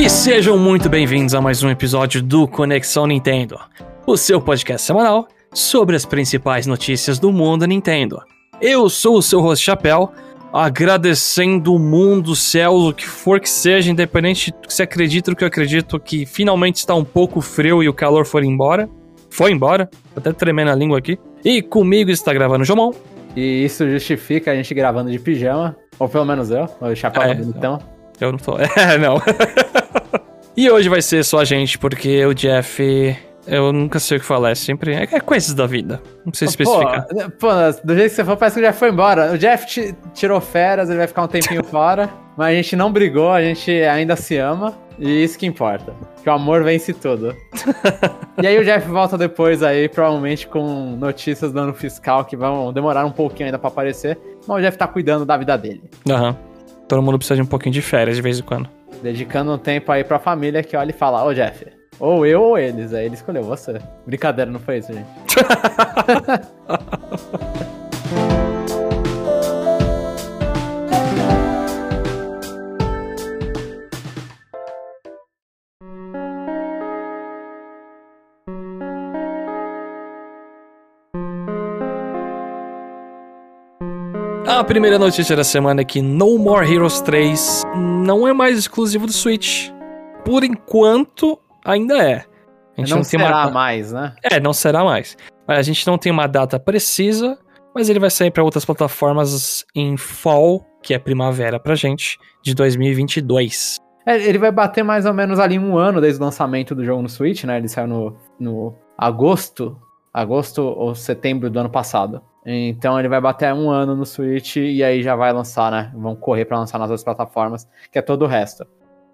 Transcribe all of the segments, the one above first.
E sejam muito bem-vindos a mais um episódio do Conexão Nintendo, o seu podcast semanal sobre as principais notícias do mundo Nintendo. Eu sou o seu host Chapéu, agradecendo o mundo, o céu, o que for que seja, independente que você acredita, do que eu acredito, que finalmente está um pouco frio e o calor foi embora. Foi embora, tô até tremendo a língua aqui. E comigo está gravando o Jomon. E isso justifica a gente gravando de pijama, ou pelo menos eu, o Chapéu É, é, bonitão. Eu não tô. É, não. e hoje vai ser só a gente, porque o Jeff. Eu nunca sei o que falar, é sempre. É é coisas da vida. Não precisa especificar. Pô, pô, do jeito que você for, parece que o Jeff foi embora. O Jeff ti- tirou férias, ele vai ficar um tempinho fora, mas a gente não brigou, a gente ainda se ama, e isso que importa. Que o amor vence tudo. e aí o Jeff volta depois aí, provavelmente com notícias do ano fiscal que vão demorar um pouquinho ainda pra aparecer, mas o Jeff tá cuidando da vida dele. Aham. Todo mundo precisa de um pouquinho de férias de vez em quando. Dedicando um tempo aí pra família que olha e fala, ô Jeff, ou eu ou eles. Aí ele escolheu você. Brincadeira, não foi isso, gente. A primeira notícia da semana é que No More Heroes 3 não é mais exclusivo do Switch. Por enquanto, ainda é. A gente não, não, tem será uma... mais, né? É, não será mais. A gente não tem uma data precisa, mas ele vai sair para outras plataformas em fall, que é primavera pra gente, de 2022. É, ele vai bater mais ou menos ali um ano desde o lançamento do jogo no Switch, né? Ele saiu no, no agosto, agosto ou setembro do ano passado. Então ele vai bater um ano no Switch e aí já vai lançar, né? Vão correr pra lançar nas outras plataformas, que é todo o resto.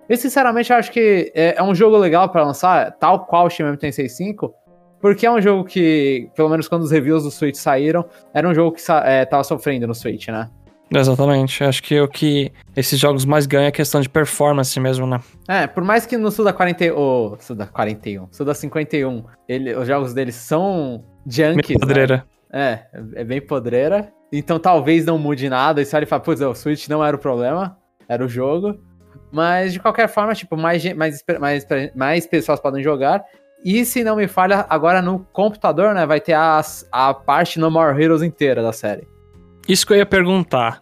E sinceramente eu acho que é, é um jogo legal pra lançar, tal qual o Shin Megami Tensei 5, porque é um jogo que, pelo menos quando os reviews do Switch saíram, era um jogo que é, tava sofrendo no Switch, né? Exatamente. Acho que o que esses jogos mais ganham é questão de performance mesmo, né? É, por mais que no Suda 40, o Suda 41, Suda 51, ele, os jogos deles são junkies, Meio podreira. né? É, é bem podreira. Então talvez não mude nada. E você olha e fala, putz, o Switch não era o problema, era o jogo. Mas de qualquer forma, tipo, mais, mais, mais, mais pessoas podem jogar. E se não me falha, agora no computador, né, vai ter as, a parte No More Heroes inteira da série. Isso que eu ia perguntar.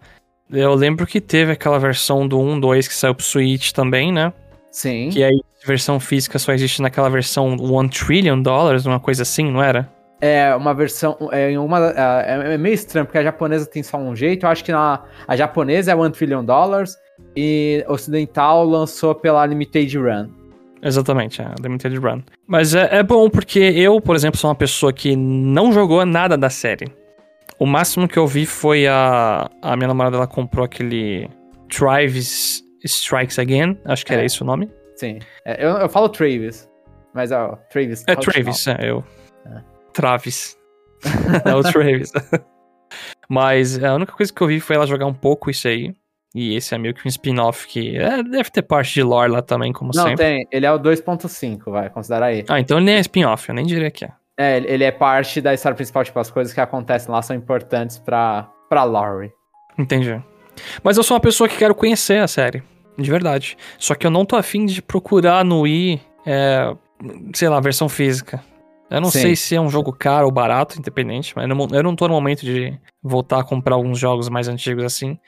Eu lembro que teve aquela versão do 1, 2 que saiu pro Switch também, né? Sim. Que aí a versão física só existe naquela versão 1 trillion dólares, uma coisa assim, não era? É uma versão. É, em uma, é, é meio estranho, porque a japonesa tem só um jeito. Eu acho que na, a japonesa é 1 trillion dollars e ocidental lançou pela Limited Run. Exatamente, é Limited Run. Mas é, é bom porque eu, por exemplo, sou uma pessoa que não jogou nada da série. O máximo que eu vi foi a, a minha namorada, ela comprou aquele Travis Strikes Again, acho que era É. esse o nome. Sim. É, eu, eu falo Travis, mas ó, Travis. É. Travis, é, eu. Travis. é o Travis. Mas a única coisa que eu vi foi ela jogar um pouco isso aí. E esse é meio que um spin-off que é, deve ter parte de lore lá também, como Não, sempre. tem. Ele é o 2.5, vai, considera aí. Ah, então ele nem é spin-off, eu nem diria que é. É, ele- é parte da história principal, tipo, as coisas que acontecem lá são importantes pra, pra Laurie. Entendi. Mas eu sou uma pessoa que quero conhecer a série. De verdade. Só que eu não tô afim de procurar no Wii, é, sei lá, versão física. Eu não Sim. sei se é um jogo caro ou barato, independente, mas eu não, eu não tô no momento de voltar a comprar alguns jogos mais antigos assim.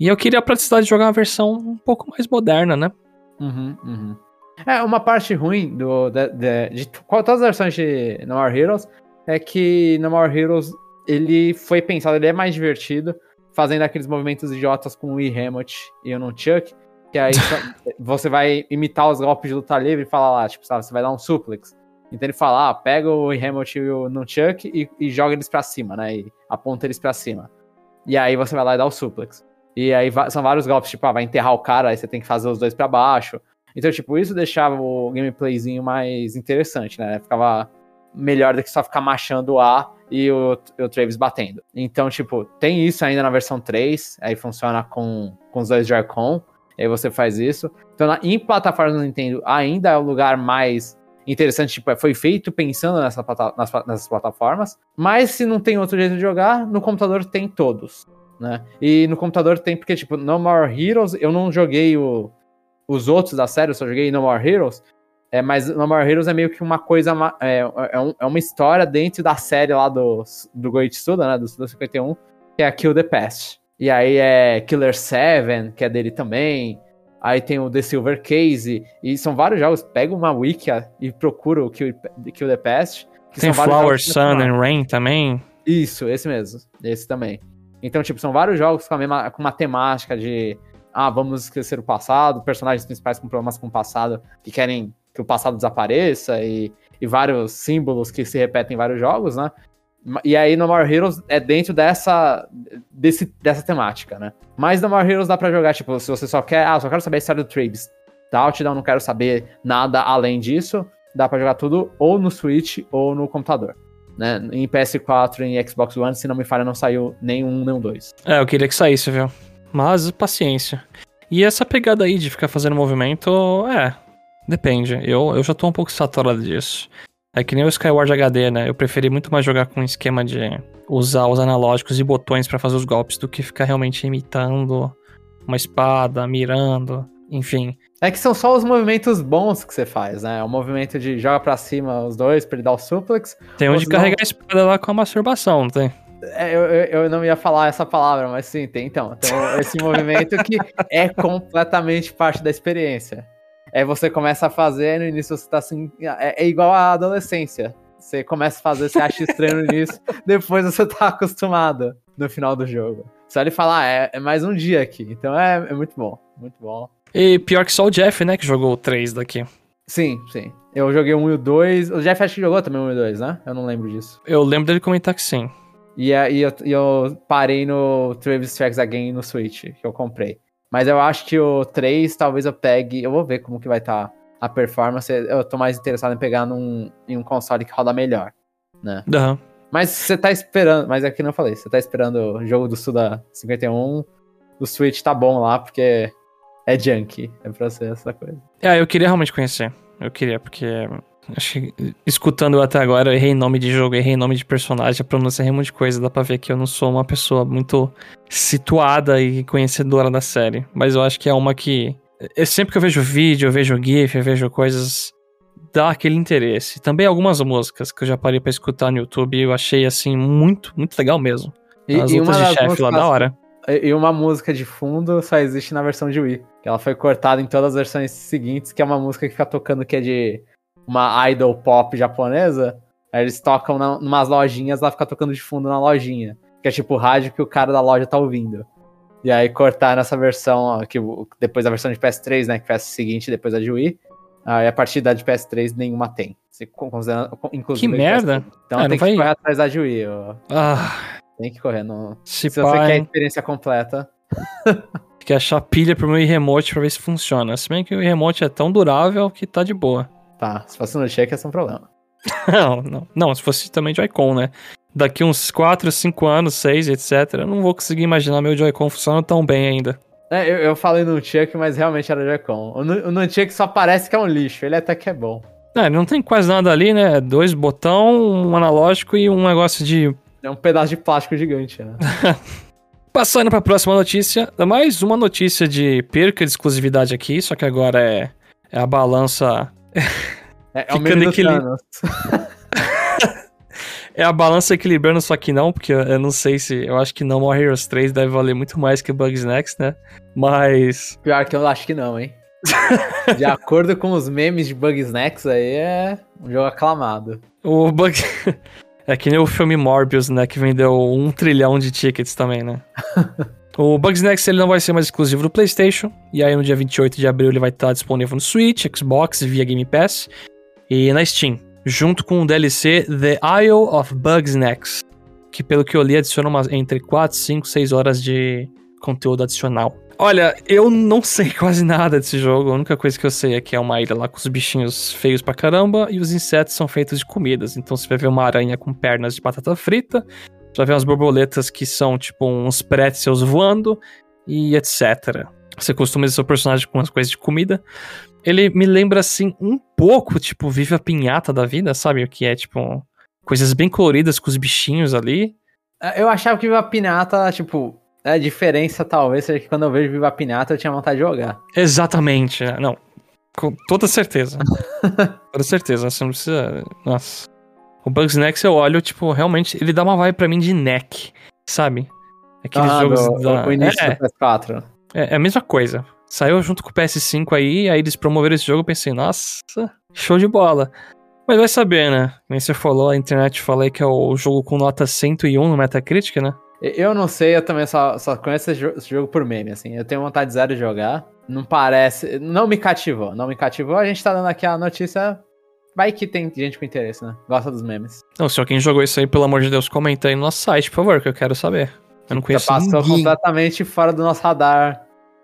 E eu queria a praticidade de jogar uma versão um pouco mais moderna, né? Uhum, uhum. É, uma parte ruim do, de, de, de qual- todas as versões de No More Heroes é que No More Heroes ele foi pensado, ele é mais divertido, fazendo aqueles movimentos idiotas com o Wii Remote e o Nunchuck, que aí você vai imitar os golpes de luta livre e falar lá, tipo, sabe, você vai dar um suplex. Então ele fala, ah, pega o Remote e o e, e joga eles pra cima, né, e aponta eles pra cima. E aí você vai lá e dá o suplex. E aí são vários golpes, tipo, ah, vai enterrar o cara, aí você tem que fazer os dois pra baixo. Então, tipo, isso deixava o gameplayzinho mais interessante, né? Ficava melhor do que só ficar machando o A e o, o Travis batendo. Então, tipo, tem isso ainda na versão 3, aí funciona com, com os dois Joy-Con, aí você faz isso. Então, na, em plataformas do Nintendo, ainda é o lugar mais interessante, tipo, é- foi feito pensando nessa, nas, nessas plataformas, mas se não tem outro jeito de jogar, no computador tem todos, né? E no computador tem, porque, tipo, No More Heroes, eu não joguei o, os outros da série, eu só joguei No More Heroes, é, mas No More Heroes é meio que uma coisa, é, é, é uma história dentro da série lá do, do Goichi Suda, né, do Suda 51, que é a Kill the Past. E aí é Killer 7, que é dele também, aí tem o The Silver Case, e são vários jogos, pega uma wiki e procura o Kill, Kill the Past. tem Flower, Sun and Rain também. Isso, esse mesmo, esse também. Então, tipo, são vários jogos com, a mesma, com uma temática de ah, vamos esquecer o passado, personagens principais com problemas com o passado que querem que o passado desapareça e, e vários símbolos que se repetem em vários jogos, né? E aí No More Heroes é dentro dessa, desse, dessa temática, né? Mas No More Heroes dá pra jogar, tipo, se você só quer, ah, só quero saber a história do Travis, Touchdown, não quero saber nada além disso, dá pra jogar tudo ou no Switch ou no computador. Né? Em PS4 e em Xbox One, se não me falha, não saiu nenhum, nem um dois. É, eu queria que saísse, viu? Mas paciência. E essa pegada aí de ficar fazendo movimento, é, Depende. Eu, eu já tô um pouco saturado disso. É que nem o Skyward HD, né? Eu preferi muito mais jogar com um esquema de usar os analógicos e botões para fazer os golpes do que ficar realmente imitando uma espada, mirando, enfim. É que são só os movimentos bons que você faz, né? O movimento de joga pra cima os dois pra ele dar o suplex. Tem onde carregar a espada lá com a masturbação, não tem? É, eu, eu, eu, não ia falar essa palavra, mas sim, tem então. Então, esse movimento que é completamente parte da experiência. É você começa a fazer, no início você tá assim. É, é igual a adolescência. Você começa a fazer, você acha estranho no início, depois você tá acostumado no final do jogo. Só ele falar, ah, é, é mais um dia aqui. Então é, é muito bom, muito bom. E pior que só o Jeff, né, que jogou o 3 daqui. Sim, sim. Eu joguei um e o 2. O Jeff acho que jogou também um e o 2, né? Eu não lembro disso. Eu lembro dele comentar que sim. E, e, eu, eu parei no Travis Strikes Again no Switch, que eu comprei. Mas eu acho que o 3 talvez eu pegue. Eu vou ver como que vai estar tá a performance. Eu tô mais interessado em pegar num, em um console que roda melhor, né? Uhum. Mas você tá esperando. Mas é não falei, você tá esperando o jogo do Suda 51. O Switch tá bom lá, porque é junk. É pra ser essa coisa. É, eu queria realmente conhecer. Eu queria, porque Acho que, escutando até agora, eu errei nome de jogo, errei nome de personagem, a pronúncia errei um monte de coisa. Dá pra ver que eu não sou uma pessoa muito situada e conhecedora da série. Mas eu acho que é uma que. Eu, sempre que eu vejo vídeo, eu vejo GIF, eu vejo coisas. Dá aquele interesse. Também algumas músicas que eu já parei pra escutar no YouTube e eu achei, assim, muito, muito legal mesmo. E, As lutas de chefe lá da hora. E uma música de fundo só existe na versão de Wii. Ela foi cortada em todas as versões seguintes, que é uma música que fica tocando que é de uma idol pop japonesa, aí eles tocam na, numas lojinhas, lá fica tocando de fundo na lojinha. Que é tipo o rádio que o cara da loja tá ouvindo. E aí cortar nessa versão, ó, que depois da versão de PS3, né? Que foi a seguinte, depois da de Wii. Aí a partir da de PS3 nenhuma tem. que merda! Então ah, tem que vai... correr atrás da de Wii. Ó. Ah. Tem que correr. No... Se, se você quer a experiência completa. Tem que achar pilha pro meu remote pra ver se funciona. Se bem que o remote é tão durável que tá de boa. Tá, se fosse no check ia ser um problema. não, não. Não, se fosse também Joy-Con, né? Daqui uns 4, 5 anos, 6, etc. Eu não vou conseguir imaginar meu Joy-Con funcionando tão bem ainda. É, eu, eu falei no Chuck, mas realmente era Joy-Con. O, o Nunchuck só parece que é um lixo, ele até que é bom. É, não tem quase nada ali, né? Dois botão, um analógico e um negócio de... É um pedaço de plástico gigante, né? Passando para a próxima notícia, mais uma notícia de perca de exclusividade aqui, só que agora é, é a balança é, é Ficando equilibrado. é a balança equilibrando, só que não, porque eu não sei se. Eu acho que No More Heroes 3 deve valer muito mais que Bugs Next, né? Mas. Pior que eu acho que não, hein? de acordo com os memes de Bugs Next, aí é um jogo aclamado. O Bug. é que nem o filme Morbius, né? Que vendeu um trilhão de tickets também, né? O Bugs Next ele não vai ser mais exclusivo do PlayStation, e aí no dia 28 de abril ele vai estar disponível no Switch, Xbox via Game Pass e na Steam, junto com o DLC The Isle of Bugs Next, que pelo que eu li adiciona umas, entre 4, 5, 6 horas de conteúdo adicional. Olha, eu não sei quase nada desse jogo, a única coisa que eu sei é que é uma ilha lá com os bichinhos feios pra caramba e os insetos são feitos de comidas. Então você vai ver uma aranha com pernas de batata frita, já vê umas borboletas que são tipo uns pretzels voando e etc. Você customiza seu personagem com umas coisas de comida. Ele me lembra assim um pouco, tipo, Vive a Pinhata da vida, sabe? O que é, tipo, coisas bem coloridas com os bichinhos ali. É, eu achava que Vive a Pinhata, tipo, A diferença talvez seja que quando eu vejo Viva Pinata eu tinha vontade de jogar. Exatamente. é, Não. Com toda certeza. toda certeza. Você não precisa. Nossa. O Bugs Next eu olho, tipo, realmente, ele dá uma vibe pra mim de neck, sabe? Aqueles Ah, jogos do- da. o início é, do PS4. é, é a mesma coisa. Saiu junto com o PS5 aí, aí eles promoveram esse jogo, eu pensei, nossa, show de bola. Mas vai saber, né? Nem você falou, a internet falei que é o jogo com nota 101 no Metacritic, né? Eu não sei, eu também só, só conheço esse jogo por meme, assim. Eu tenho vontade zero de jogar. Não parece. Não me cativou. Não me cativou. A gente tá dando aqui a notícia. Vai que tem gente com interesse, né? Gosta dos memes. Não, se alguém jogou isso aí, pelo amor de Deus, comenta aí no nosso site, por favor, que eu quero saber. Eu não Já conheço passou ninguém. completamente fora do nosso radar.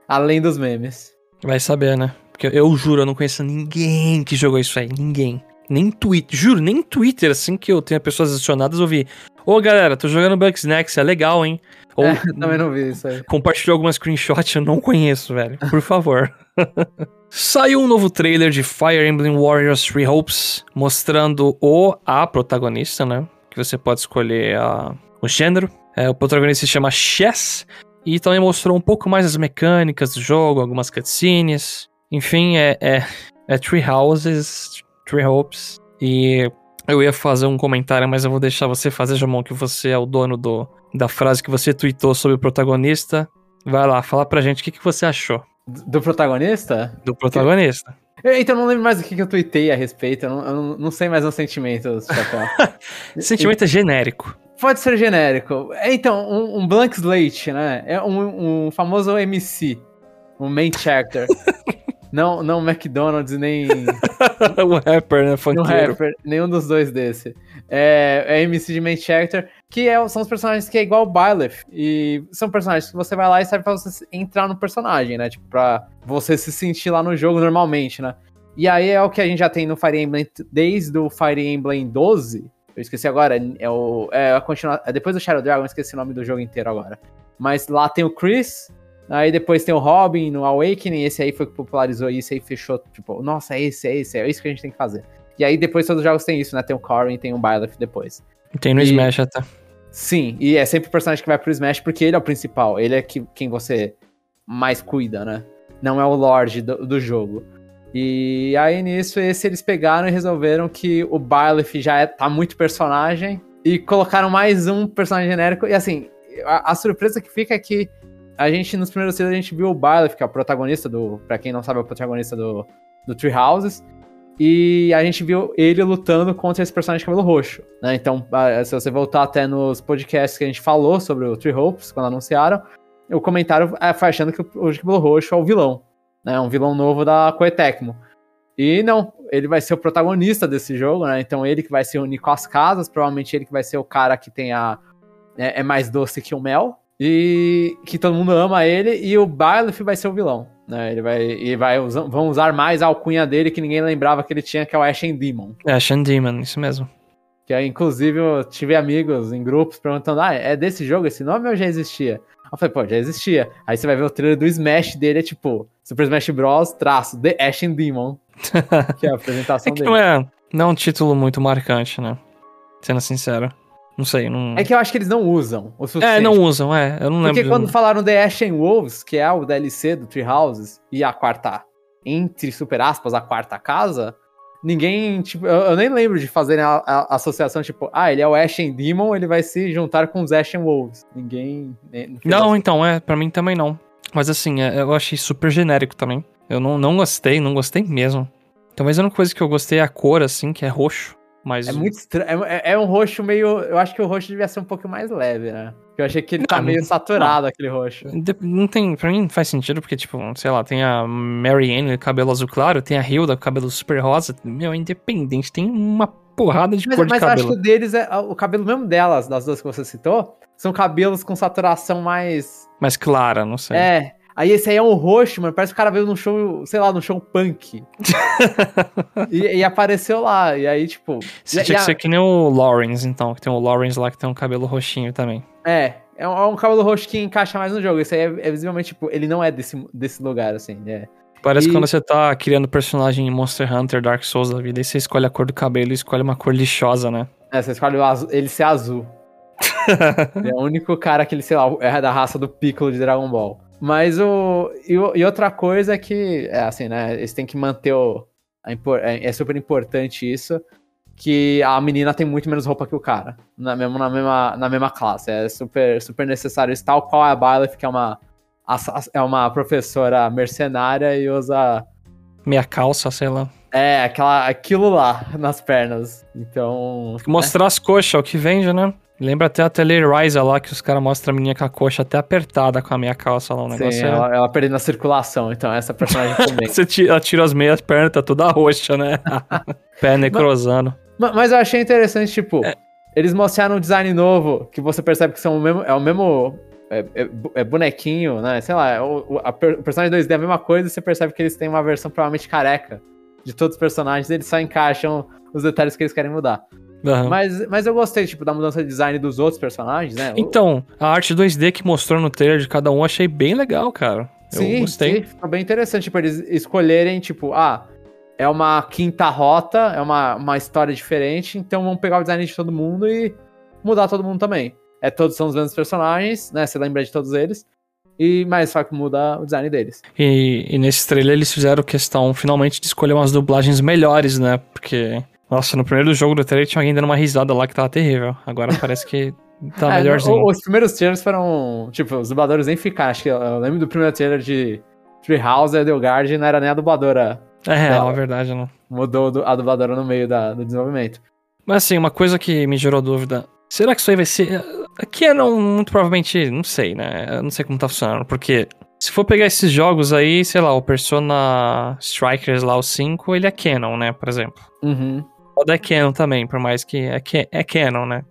Além dos memes. Vai saber, né? Porque eu juro, eu não conheço ninguém que jogou isso aí. Ninguém. Nem Twitter. Juro, nem Twitter, assim que eu tenha pessoas adicionadas, eu vi. Ô, galera, tô jogando Bugs Next, é legal, hein? Ou É, também não vi isso aí. compartilhou alguma screenshot, eu não conheço, velho. Por favor. Saiu um novo trailer de Fire Emblem Warriors Three Hopes, mostrando o a protagonista, né? Que você pode escolher a, o gênero. É, o protagonista se chama Chess. E também mostrou um pouco mais as mecânicas do jogo, algumas cutscenes. Enfim, é, é, é Three Houses, Three Hopes. E eu ia fazer um comentário, mas eu vou deixar você fazer, Jamon, que você é o dono do, da frase que você tweetou sobre o protagonista. Vai lá, fala pra gente o que, que você achou Do protagonista? do protagonista. Eu, então eu não lembro mais do que, que eu tuitei a respeito. Eu não, eu não, sei mais os sentimentos. Sentimento é genérico. Pode ser genérico. É, Então, um, um blank slate, né? É um, um famoso MC. Um main character. não, não McDonald's nem o rapper, né? Funkeiro. rapper, nenhum dos dois desse. É, é MC de main character, que é- são os personagens que é igual o Byleth. E são personagens que você vai lá e serve pra você entrar no personagem, né? Tipo, pra você se sentir lá no jogo normalmente, né? E aí é o que a gente já tem no Fire Emblem desde o Fire Emblem 12. Eu esqueci agora, é o. É a continua, é depois do Shadow Dragon, eu esqueci o nome do jogo inteiro agora. Mas lá tem o Chris, aí depois tem o Robin no Awakening, esse aí foi que popularizou isso aí fechou, tipo, nossa, é esse, é esse, é isso que a gente tem que fazer. E aí depois todos os jogos tem isso, né? Tem o Corrin, tem o Byleth depois. Tem no E- Smash até. Sim, e é sempre o personagem que vai pro Smash porque ele é o principal, ele é que, quem você mais cuida, né? Não é o Lorde do, do jogo. E aí nisso, esse eles pegaram e resolveram que o Byleth já é, tá muito personagem e colocaram mais um personagem genérico. E assim, a, a surpresa que fica é que a gente, nos primeiros trailers, a gente viu o Byleth, que é o protagonista do. Pra quem não sabe, é o protagonista do, do Tree Houses. E a gente viu ele lutando contra esse personagem de cabelo roxo, né? Então, ah, se você voltar até nos podcasts que a gente falou sobre o Tree Hopes, quando anunciaram, o comentário é, foi achando que o de cabelo roxo é o vilão, né? Um vilão novo da Koei Tecmo. E não, ele vai ser o protagonista desse jogo, né? Então ele que vai se unir com as casas, provavelmente ele que vai ser o cara que tem a. É, é mais doce que o mel. E que todo mundo ama ele, e o Byleth vai ser o vilão. Né? Ele vai. E vai usar, vão usar mais a alcunha dele que ninguém lembrava que ele tinha, que é o Ashen Demon. É, Ashen Demon, isso mesmo. Que aí, inclusive, eu tive amigos em grupos perguntando: ah, é desse jogo esse nome ou já existia? Eu falei, pô, já existia. Aí você vai ver o trailer do Smash dele, é tipo, Super Smash Bros. traço, The Ashen Demon. que é a apresentação É que dele. não é, não é um título muito marcante, né? Sendo sincero. Não sei, não. É que eu acho que eles não usam o suficiente. É, não usam, é. Eu não Porque lembro. quando falaram The Ashen Wolves, que é o DLC do Tree Houses, e a quarta, entre super aspas, a quarta casa, ninguém, tipo, eu, eu nem lembro de fazerem a, a associação, tipo, ah, ele é o Ashen Demon, ele vai se juntar com os Ashen Wolves. Ninguém... né, Não, assim. então, é, pra mim também não. Mas assim, é, eu achei super genérico também. Eu não, não gostei, não gostei mesmo. Talvez a única coisa que eu gostei é a cor, assim, que é roxo. Mas. É muito estranho, é, é um roxo meio, eu acho que o roxo devia ser um pouco mais leve, né? Eu achei que ele tá Não, meio saturado, aquele roxo. Não tem, pra mim não faz sentido, porque, tipo, sei lá, tem a Mary Ann, cabelo azul claro, tem a Hilda, cabelo super rosa. Meu, é independente, tem uma porrada de Mas, cor de mas eu acho que cabelo. o deles é. O cabelo mesmo delas, das duas que você citou, são cabelos com saturação mais. Mais clara, não sei. É. Aí esse aí é um roxo, mano. Parece que o cara veio num show, sei lá, num show punk. e, e apareceu lá. E aí, tipo. Você tinha e que ser que nem o Lawrence, então, que tem o Lawrence lá que tem um cabelo roxinho também. É. É um, é um cabelo roxo que encaixa mais no jogo. Esse aí é, é visivelmente, tipo, ele não é desse, desse lugar, assim. É. Parece E- quando você tá criando personagem em Monster Hunter, Dark Souls da vida, e você escolhe a cor do cabelo e escolhe uma cor lixosa, né? É, você escolhe o azul, ele ser azul. ele é o único cara que ele, sei lá, é da raça do Piccolo de Dragon Ball. Mas o. E, e outra coisa é que, é assim, né? Eles têm que manter o. é, é super importante isso. Que a menina tem muito menos roupa que o cara. Na, mesmo, na, mesma, na mesma classe. É super, super necessário isso. Tal qual a Byleth, que é uma. É uma professora mercenária e usa. Meia calça, sei lá. É, aquela, aquilo lá nas pernas. Então. Mostrar né? as coxas, é o que vende, né? Lembra até a Rise lá, que os caras mostram a menina com a coxa até apertada com a minha calça lá, o negócio Sim, é... ela, ela perdendo a circulação, então essa personagem também. Você tira, ela tira as meias, pernas tá toda roxa, né? Pé necrosando. Mas, mas, eu achei interessante, tipo, é. eles mostraram um design novo, que você percebe que são o mesmo, é o mesmo é, é, é bonequinho, né? Sei lá, o, a, o personagem 2D é a mesma coisa e você percebe que eles têm uma versão provavelmente careca de todos os personagens, eles só encaixam os detalhes que eles querem mudar. Uhum. Mas, mas eu gostei, tipo, da mudança de design dos outros personagens, né? Então, a arte 2D que mostrou no trailer de cada um, achei bem legal, cara. Sim, eu gostei. Sim, ficou bem interessante, tipo, eles escolherem, tipo, ah, é uma quinta rota, é uma, uma história diferente, então vamos pegar o design de todo mundo e mudar todo mundo também. É, todos são os mesmos personagens, né? Você lembra de todos eles. E, mas só que muda o design deles. E, e nesse trailer eles fizeram questão finalmente de escolher umas dublagens melhores, né? Porque nossa, no primeiro jogo do trailer tinha alguém dando uma risada lá que tava terrível. Agora parece que tá é, melhorzinho. Os primeiros trailers foram, tipo, os dubladores nem ficaram. Acho que eu lembro do primeiro trailer de Treehouse e Delgard não era nem a dubladora. É real, é verdade, não. Mudou a dubladora no meio da, do desenvolvimento. Mas assim, uma coisa que me gerou dúvida. Será que isso aí vai ser. Aqui é não, muito provavelmente, não sei, né? Eu não sei como tá funcionando. Porque se for pegar esses jogos aí, sei lá, o Persona Strikers lá, o 5, ele é canon, né? Por exemplo. Uhum. Foda é canon também, por mais que é, é canon, né?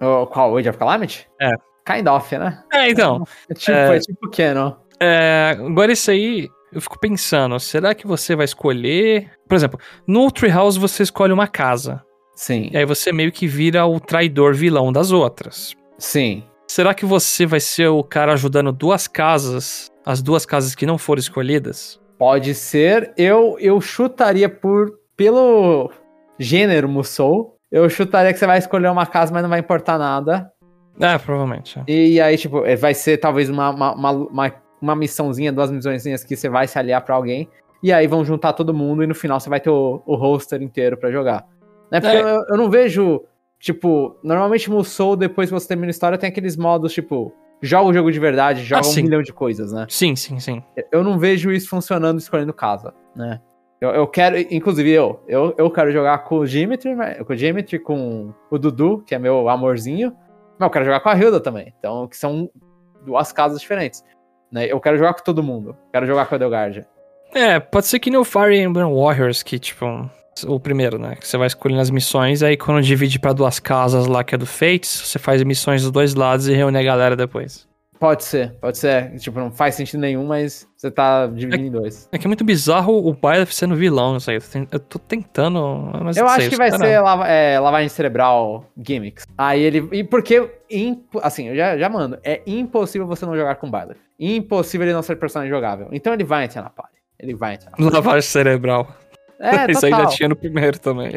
O, qual? Age of Calamity? É. Kind of, né? É, então. É tipo, é, é tipo canon. É, agora isso aí, eu fico pensando, será que você vai escolher... Por exemplo, no Treehouse você escolhe uma casa. Sim. E aí você meio que vira o traidor vilão das outras. Sim. Será que você vai ser o cara ajudando duas casas, as duas casas que não foram escolhidas? Pode ser. Eu, eu chutaria por pelo gênero Musou, eu chutaria que você vai escolher uma casa, mas não vai importar nada. É, provavelmente. É. E aí, tipo, é, vai ser talvez uma, uma, uma, uma missãozinha, duas missõezinhas que você vai se aliar pra alguém. E aí vão juntar todo mundo e no final você vai ter o, o roster inteiro para jogar. Né? Porque é. eu, eu, não vejo, tipo, normalmente Musou, depois que você termina a história, tem aqueles modos, tipo, joga o jogo de verdade, joga ah, um milhão de coisas, né? Sim, sim, sim. Eu não vejo isso funcionando escolhendo casa, né? Eu, eu quero, inclusive eu, eu, eu quero jogar com o Dimitri, com o Dimitri, com o Dudu, que é meu amorzinho, mas eu quero jogar com a Hilda também, então, que são duas casas diferentes. Né? Eu quero jogar com todo mundo, quero jogar com a Delgard. É, pode ser que nem o Fire Emblem Warriors, que tipo, o primeiro, né? Que você vai escolhendo as missões, aí quando divide para duas casas lá, que é do Fates, você faz missões dos dois lados e reúne a galera depois. Pode ser, pode ser. Tipo, não faz sentido nenhum, mas você tá dividindo é, em dois. É que é muito bizarro o Byleth sendo vilão, não sei. Eu tô tentando. Mas eu acho sei, que vai ser lava, é, lavagem cerebral gimmicks. Aí ele. E porque. Assim, eu já, já mando. É impossível você não jogar com Byleth. Impossível ele não ser personagem jogável. Então ele vai entrar na party. Ele vai entrar na party. Lavagem cerebral. É, Isso aí já tinha no primeiro também.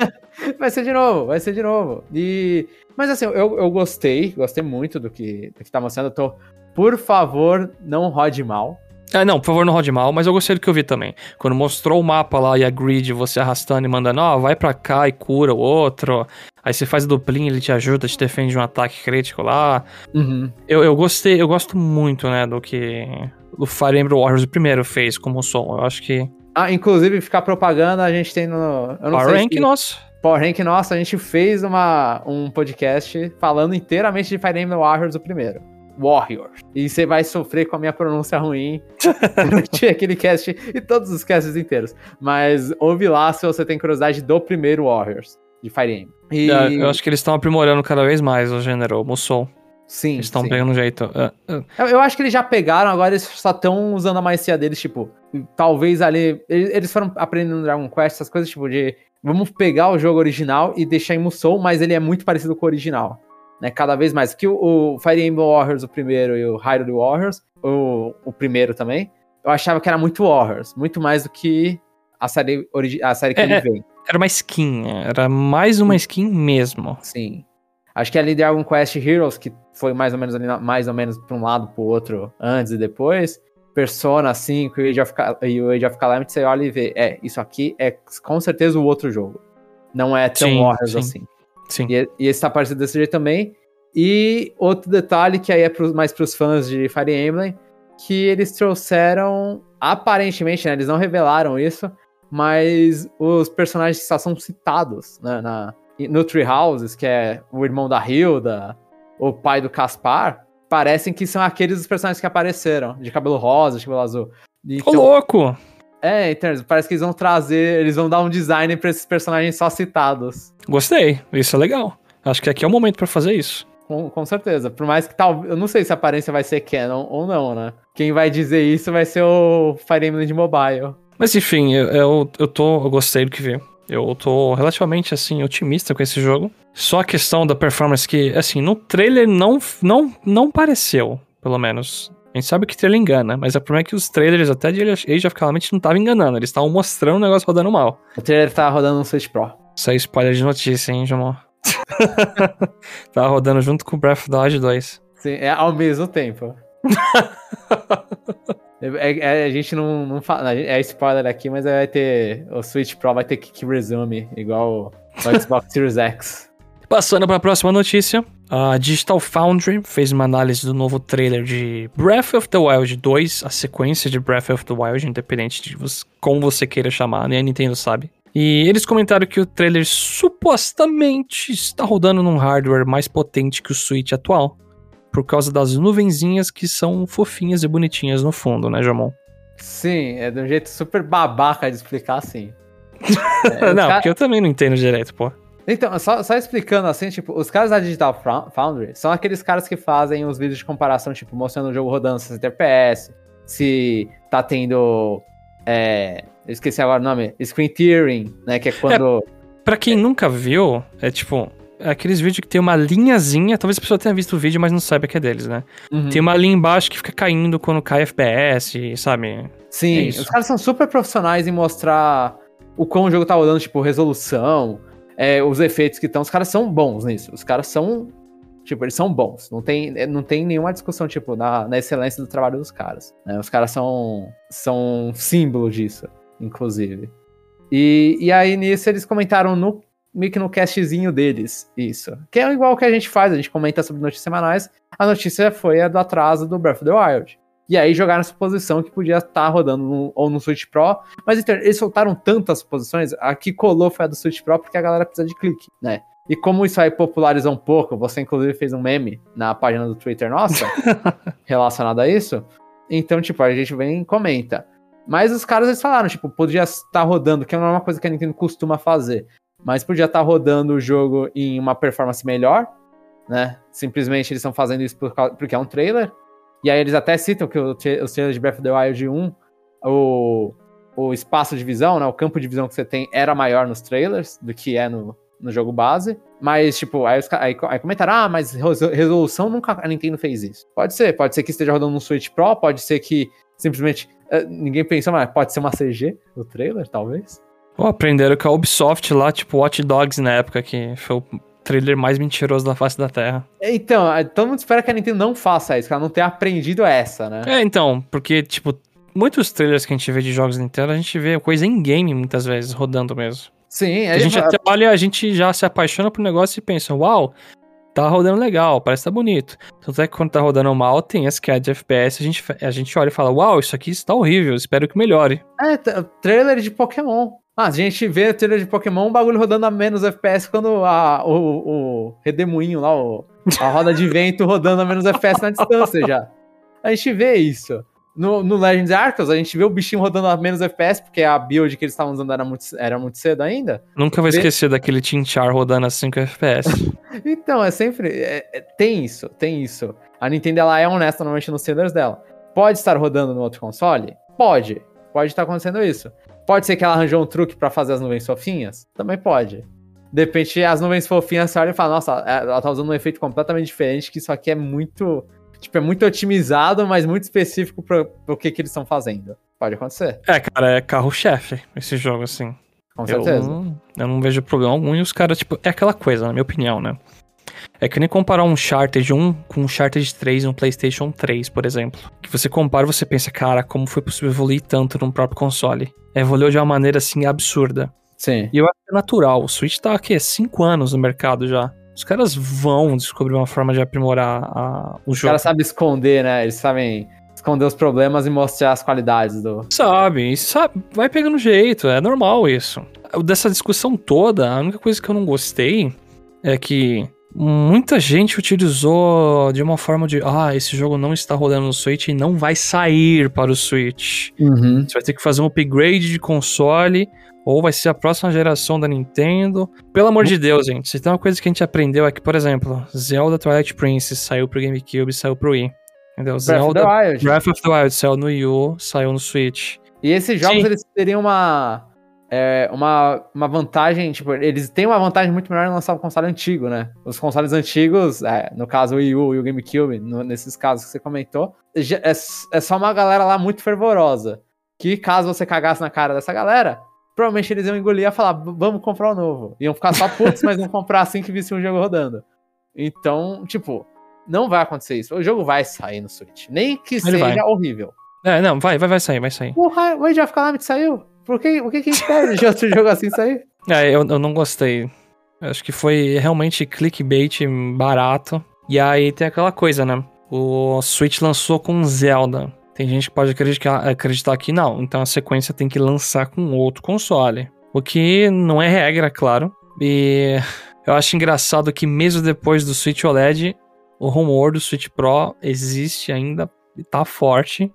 vai ser de novo, vai ser de novo. E... Mas assim, eu, eu gostei, gostei muito do que, do que tá mostrando. Eu tô, por favor, não rode mal. É, não, por favor, não rode mal, mas eu gostei do que eu vi também. Quando mostrou o mapa lá e a grid, você arrastando e mandando, ó, oh, vai pra cá e cura o outro. Aí você faz duplinha, ele te ajuda, te defende de um ataque crítico lá. Uhum. Eu, eu gostei, eu gosto muito, né, do que o Fire Emblem Warriors o primeiro fez como som. Eu acho que ah, inclusive, ficar propaganda, a gente tem no. Power Rank se... nosso. Power Rank nosso, a gente fez uma, um podcast falando inteiramente de Fire Emblem Warriors, o primeiro. Warriors. E você vai sofrer com a minha pronúncia ruim durante aquele cast e todos os casts inteiros. Mas ouve lá se você tem curiosidade do primeiro Warriors de Fire Emblem. E... É, eu acho que eles estão aprimorando cada vez mais o gênero, o Musou. Sim. Eles estão pegando um jeito. Uh, uh. Eu, eu, acho que eles já pegaram, agora eles só estão usando a maestria deles, tipo, talvez ali. Eles, eles foram aprendendo no Dragon Quest, essas coisas, tipo, de. Vamos pegar o jogo original e deixar em Musou, mas ele é muito parecido com o original. Né, cada vez mais. Que o, o Fire Emblem Warriors, o primeiro, e o Hyrule Warriors, o, o primeiro também, eu achava que era muito Warriors, muito mais do que a série, a série que é, ele é, vem. Era uma skin, era mais uma skin mesmo. Sim. Acho que ali Dragon Quest Heroes, que foi mais ou menos ali, mais ou menos pra um lado pro outro, antes e depois. Persona 5 e, of, e o Age of Calamity, você olha e vê, é, isso aqui é com certeza o outro jogo. Não é tão sim, Warriors sim. assim. Sim. E, e esse tá parecido desse jeito também. E outro detalhe que aí é pro, mais pros fãs de Fire Emblem, que eles trouxeram, aparentemente, né, eles não revelaram isso, mas os personagens que só são citados né, na, no Tree Houses, que é o irmão da Hilda, o pai do Caspar, parecem que são aqueles dos personagens que apareceram, de cabelo rosa, de cabelo azul. Então, Ô, louco! É, então, parece que eles vão trazer, eles vão dar um design para esses personagens só citados. Gostei, isso é legal. Acho que aqui é o momento para fazer isso. Com, com certeza. Por mais que tal. Eu não sei se a aparência vai ser canon ou não, né? Quem vai dizer isso vai ser o Fire Emblem de mobile. Mas enfim, eu, eu, eu, tô, eu gostei do que vi. Eu tô relativamente, assim, otimista com esse jogo. Só a questão da performance que, assim, no trailer não, não, não pareceu, pelo menos. A gente sabe que trailer engana, mas o problema é que os trailers até de Age of Calamity não estavam enganando. Eles estavam mostrando o negócio rodando mal. O trailer tava rodando no Switch Pro. Isso é spoiler de notícia, hein, Jamon? tava rodando junto com o Breath of the Wild 2. Sim, é ao mesmo tempo. É, é, a gente não, não fala. É spoiler aqui, mas vai ter. O Switch Pro vai ter que resume, igual o Xbox Series X. Passando para a próxima notícia, a Digital Foundry fez uma análise do novo trailer de Breath of the Wild 2, a sequência de Breath of the Wild, independente de você, como você queira chamar, nem a Nintendo sabe. E eles comentaram que o trailer supostamente está rodando num hardware mais potente que o Switch atual por causa das nuvenzinhas que são fofinhas e bonitinhas no fundo, né, Jamon? Sim, é de um jeito super babaca de explicar assim. é, não, cara... porque eu também não entendo direito, pô. Então, só, só, explicando assim, tipo, os caras da Digital Foundry são aqueles caras que fazem os vídeos de comparação, tipo, mostrando o jogo rodando 60 FPS, se tá tendo. É, eu esqueci agora o nome, screen tearing, né? Que é quando. É, pra quem nunca viu, é tipo, aqueles vídeos que tem uma linhazinha, talvez a pessoa tenha visto o vídeo, mas não saiba que é deles, né? Uhum. Tem uma linha embaixo que fica caindo quando cai FPS, sabe? Sim, é os caras são super profissionais em mostrar o como o jogo tá rodando, tipo, resolução, é, os efeitos que estão. Os caras são bons nisso. Os caras são. Tipo, eles são bons. Não tem, não tem nenhuma discussão, tipo, na, na excelência do trabalho dos caras. Né? Os caras são, são símbolo disso, inclusive. E, e aí, nisso, eles comentaram no meio que no castzinho deles, isso. Que é igual que a gente faz, a gente comenta sobre notícias semanais. A notícia foi a do atraso do Breath of the Wild. E aí jogaram essa suposição que podia estar tá rodando no, ou no Switch Pro. Mas então, eles soltaram tantas suposições, a que colou foi a do Switch Pro, porque a galera precisa de clique, né? E como isso aí popularizou um pouco, você inclusive fez um meme na página do Twitter nossa, relacionado a isso. Então, tipo, a gente vem e comenta. Mas os caras eles falaram, tipo, podia estar rodando, que é uma coisa que a Nintendo costuma fazer mas podia estar tá rodando o jogo em uma performance melhor, né? Simplesmente eles estão fazendo isso por, porque é um trailer. E aí eles até citam que o, os trailers de Breath of the Wild 1, o, o espaço de visão, né? O campo de visão que você tem era maior nos trailers do que é no, no jogo base. Mas, tipo, aí, os, aí, aí comentaram, ah, mas resolução nunca a Nintendo fez isso. Pode ser, pode ser que esteja rodando no Switch Pro, pode ser que simplesmente uh, ninguém pensou, mas pode ser uma CG o trailer, talvez. Oh, aprenderam com a Ubisoft lá, tipo Watch Dogs na época, que foi o trailer mais mentiroso da face da Terra. Então, todo mundo espera que a Nintendo não faça isso, que ela não tenha aprendido essa, né? É, então, porque, tipo, muitos trailers que a gente vê de jogos Nintendo, a gente vê coisa em game muitas vezes, rodando mesmo. Sim, a gente até olha, a gente já se apaixona pro negócio e pensa, uau, tá rodando legal, parece que tá bonito. Tanto é que quando tá rodando mal, tem as quedas de FPS, a gente, a gente olha e fala, uau, isso aqui está horrível, espero que melhore. É, trailer de Pokémon. Ah, a gente vê a trilha de Pokémon, o bagulho rodando a menos FPS quando a, o, o redemoinho lá, o, a roda de vento rodando a menos FPS na distância já. A gente vê isso. No, no Legends Arceus, a gente vê o bichinho rodando a menos FPS, porque a build que eles estavam usando era muito, era muito cedo ainda. Nunca vou vê... esquecer daquele Tinchar rodando a 5 FPS. então, é sempre. É, é, tem isso, tem isso. A Nintendo ela é honesta normalmente nos sellers dela. Pode estar rodando no outro console? Pode. Pode estar acontecendo isso. Pode ser que ela arranjou um truque para fazer as nuvens fofinhas? Também pode. De repente, as nuvens fofinhas, você olha e fala, nossa, ela tá usando um efeito completamente diferente, que isso aqui é muito. Tipo, é muito otimizado, mas muito específico pro, pro que, que eles estão fazendo. Pode acontecer. É, cara, é carro-chefe esse jogo, assim. Com certeza. Eu eu não vejo problema algum. E os caras, tipo, é aquela coisa, na minha opinião, né? É que nem comparar um Uncharted 1 com um Uncharted 3 no PlayStation 3, por exemplo. Que você compara e você pensa, cara, como foi possível evoluir tanto no próprio console? Evoluiu de uma maneira assim absurda. Sim. E eu acho que é natural. O Switch tá aqui, 5 anos no mercado já. Os caras vão descobrir uma forma de aprimorar a, o Os jogo. caras sabem esconder, né? Eles sabem esconder os problemas e mostrar as qualidades do. Sabe, sabe, vai pegando jeito, é normal isso. Dessa discussão toda, a única coisa que eu não gostei é que muita gente utilizou de uma forma de, ah, esse jogo não está rodando no Switch e não vai sair para o Switch. Uhum. Você vai ter que fazer um upgrade de console ou vai ser a próxima geração da Nintendo. Pelo amor de Deus, gente, se tem uma coisa que a gente aprendeu é que, por exemplo, Zelda Twilight Princess saiu pro GameCube e saiu pro Wii. Entendeu? Breath of Zelda Wild. Breath of the Wild saiu no Wii U, saiu no Switch. E esses jogos, Sim. eles teriam uma, é, uma, uma vantagem, tipo, eles têm uma vantagem muito melhor em lançar um console antigo, né? Os consoles antigos, é, no caso o Wii U e o GameCube, no- nesses casos que você comentou, é, é só uma galera lá muito fervorosa. Que caso você cagasse na cara dessa galera, provavelmente eles iam engolir e falar, "V- vamos comprar o novo. Iam ficar só putos, mas não comprar assim que visse um jogo rodando. Então, tipo, não vai acontecer isso. O jogo vai sair no Switch. Nem que seja vai. horrível. É, não, vai, vai, vai sair, vai sair. O Age of Calamity saiu. Por que, o que que impede de outro jogo assim sair? É, eu, eu não gostei. Acho que foi realmente clickbait barato. E aí tem aquela coisa, né? O Switch lançou com Zelda. Tem gente que pode acreditar, acreditar que não. Então a sequência tem que lançar com outro console. O que não é regra, claro. E eu acho engraçado que mesmo depois do Switch OLED, o rumor do Switch Pro existe ainda e tá forte.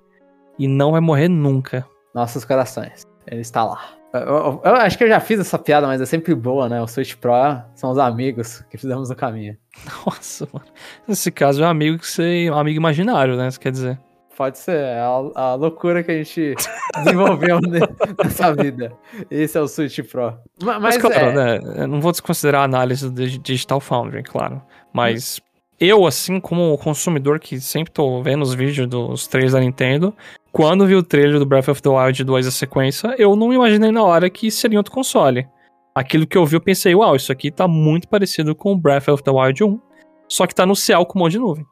E não vai morrer nunca. Nossos corações. Ele está lá. Eu, eu- eu acho que eu já fiz essa piada, mas é sempre boa, né? O Switch Pro são os amigos que fizemos no caminho. Nossa, mano. Nesse caso é um amigo que você. um amigo imaginário, né? Isso quer dizer. Pode ser, é a, a loucura que a gente desenvolveu ne- nessa vida. Esse é o Switch Pro. Ma- Mas, Mas, claro, é, né? Eu não vou desconsiderar a análise do Dig- Digital Foundry, claro. Mas eu, assim, como consumidor que sempre tô vendo os vídeos dos trailers da Nintendo, quando vi o trailer do Breath of the Wild 2 a sequência, eu não imaginei na hora que seria outro console. Aquilo que eu vi, eu pensei, uau, isso aqui tá muito parecido com o Breath of the Wild 1, só que tá no céu com um monte de nuvem.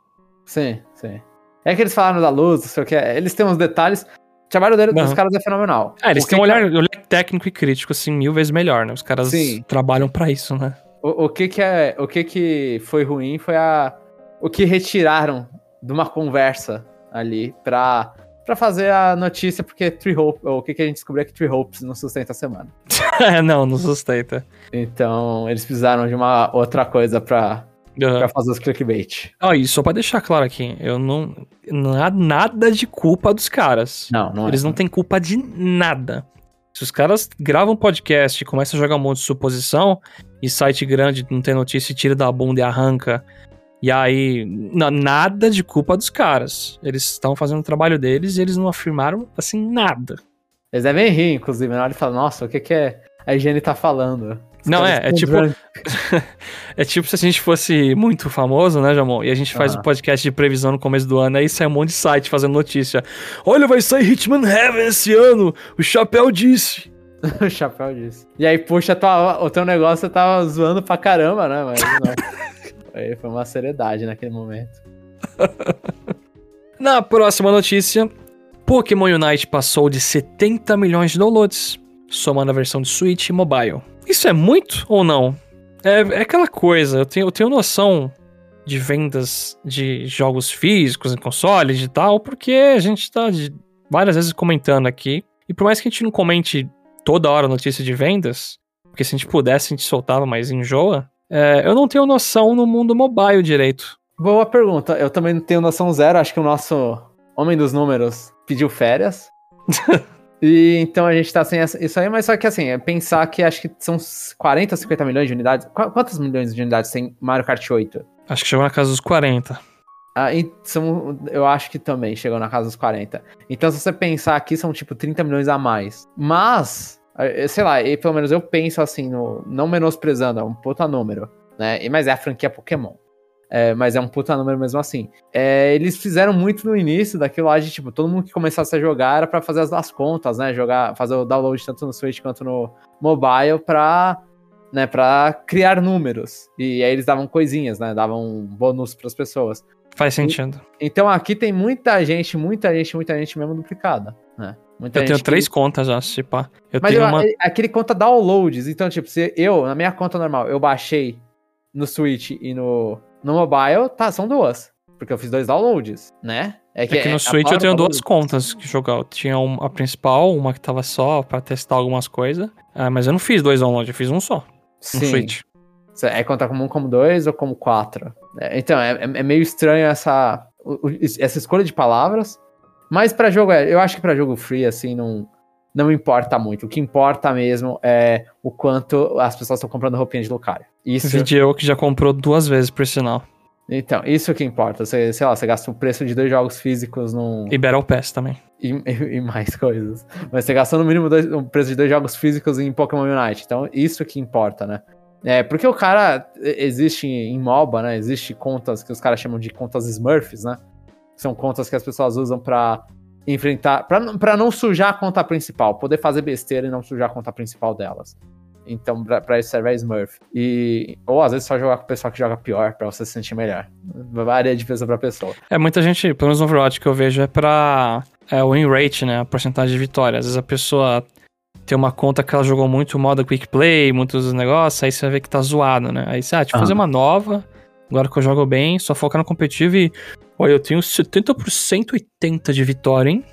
Sim, sim. É que eles falaram da luz, não sei o que. Eles têm uns detalhes. O trabalho dele- dos caras é fenomenal. Ah, eles têm um que que- olhar, olhar técnico e crítico, assim, mil vezes melhor, né? Os caras Sim. trabalham pra isso, né? O, o que que é, o que que foi ruim foi a o que retiraram de uma conversa ali pra, pra fazer a notícia, porque Tree Hope, o que que a gente descobriu é que Tree Hopes não sustenta a semana. É, não, não sustenta. Então, eles precisaram de uma outra coisa pra, Aham. pra fazer os clickbait. Ó, e só pra deixar claro aqui, eu não. Não há nada de culpa dos caras. Não, não é. Eles não têm culpa de nada. Se os caras gravam um podcast e começam a jogar um monte de suposição, e site grande não tem notícia e tira da bunda e arranca. E aí, na- nada de culpa dos caras. Eles estão fazendo o trabalho deles e eles não afirmaram, assim, nada. Eles devem rir, inclusive, na hora de falar, nossa, o que que é a higiene tá falando? Os Não, é, é tipo-. É tipo se a gente fosse muito famoso, né, Jamon? E a gente faz Aham. um podcast de previsão no começo do ano, aí sai um monte de site fazendo notícia. Olha, vai sair Hitman Heaven esse ano! O Chapéu disse. o chapéu disso. E aí, puxa, tua, o teu negócio tava zoando pra caramba, né? Mas Aí foi uma seriedade naquele momento. Na próxima notícia, Pokémon Unite passou de 70 milhões de downloads, somando a versão de Switch e mobile. Isso é muito ou não? É, é aquela coisa, eu tenho, eu tenho noção de vendas de jogos físicos em console e tal, porque a gente tá de- várias vezes comentando aqui. E por mais que a gente não comente toda hora notícia de vendas, porque se a gente pudesse a gente soltava, mas enjoa, é, eu não tenho noção no mundo mobile direito. Boa pergunta. Eu também não tenho noção zero. Acho que o nosso homem dos números pediu férias. e então a gente tá sem essa- isso aí, mas só que assim, é pensar que acho que são 40, 50 milhões de unidades. Qu- Quantos milhões de unidades tem Mario Kart 8? Acho que chegou na casa dos 40. Ah, são, eu acho que também chegou na casa dos 40. Então, se você pensar aqui, são tipo 30 milhões a mais. Mas, sei lá, e pelo menos eu penso assim, no, não menosprezando, é um puta número, né? Mas é a franquia Pokémon. É, mas é um puta número mesmo assim. É, eles fizeram muito no início daquilo lá de, tipo, todo mundo que começasse a jogar era pra fazer as, as contas, né? Jogar, fazer o download tanto no Switch quanto no mobile pra né, para criar números. E aí eles davam coisinhas, né, davam bônus para as pessoas. Faz sentido. E, então aqui tem muita gente, muita gente, muita gente mesmo duplicada, né? Muita eu tenho três que... contas já, tipo, eu Mas tenho eu, uma... aquele conta downloads, então tipo, se eu, na minha conta normal, eu baixei no Switch e no, no mobile, tá, são duas. Porque eu fiz dois downloads, né? É que, é que no é, Switch eu tenho duas contas que jogar. Eu tinha uma, a principal, uma que tava só pra testar algumas coisas. Ah, mas eu não fiz dois downloads, eu fiz um só. Sim. Switch. É contar como um, como dois ou como quatro? É, então, é, é, meio estranho essa, essa escolha de palavras. Mas para jogo, eu acho que para jogo free, assim, não, não importa muito. O que importa mesmo é o quanto as pessoas estão comprando roupinha de Lucario. Isso... Vídeo que já comprou duas vezes, por sinal. Então, isso que importa. Você, sei lá, você gasta o preço de dois jogos físicos num. E Battle Pass também. E, e, e mais coisas. Mas você gastou no mínimo dois, o preço de dois jogos físicos em Pokémon Unite. Então, isso que importa, né? É, porque o cara. Existe em MOBA, né? Existe contas que os caras chamam de contas Smurfs, né? São contas que as pessoas usam para enfrentar. para não sujar a conta principal. Poder fazer besteira e não sujar a conta principal delas. Então, pra, pra isso serve a Smurf. E, ou às vezes só jogar com o pessoal que joga pior, pra você se sentir melhor. Varia de pessoa pra pessoa. É, muita gente, pelo menos no Overwatch que eu vejo, é pra é, win rate, né? A porcentagem de vitória. Às vezes a pessoa tem uma conta que ela jogou muito modo quick play, muitos negócios, aí você vai ver que tá zoado, né? Aí você, ah, deixa eu fazer uma nova, agora que eu jogo bem, só focar no competitivo e. Olha, eu tenho 70% 80% de vitória, hein?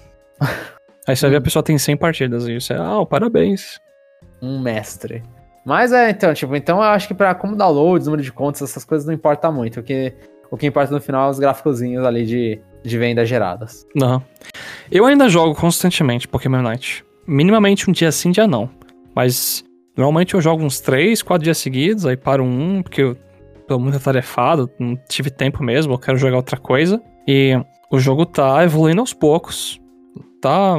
aí você vai ver a pessoa tem 100 partidas. E você, ah, parabéns um mestre. Mas é, então, tipo, então eu acho que pra como downloads, número de contas, essas coisas não importa muito. O que, o que importa no final é os gráficozinhos ali de, de venda geradas. Não. Eu ainda jogo constantemente Pokémon Night. Minimamente um dia sim, dia não. Mas normalmente eu jogo uns 3, 4 dias seguidos, aí paro um, porque eu tô muito atarefado, não tive tempo mesmo, eu quero jogar outra coisa. E o jogo tá evoluindo aos poucos. Tá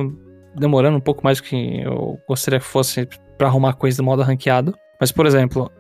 demorando um pouco mais do que eu gostaria que fosse para arrumar coisas do modo ranqueado. Mas, por exemplo,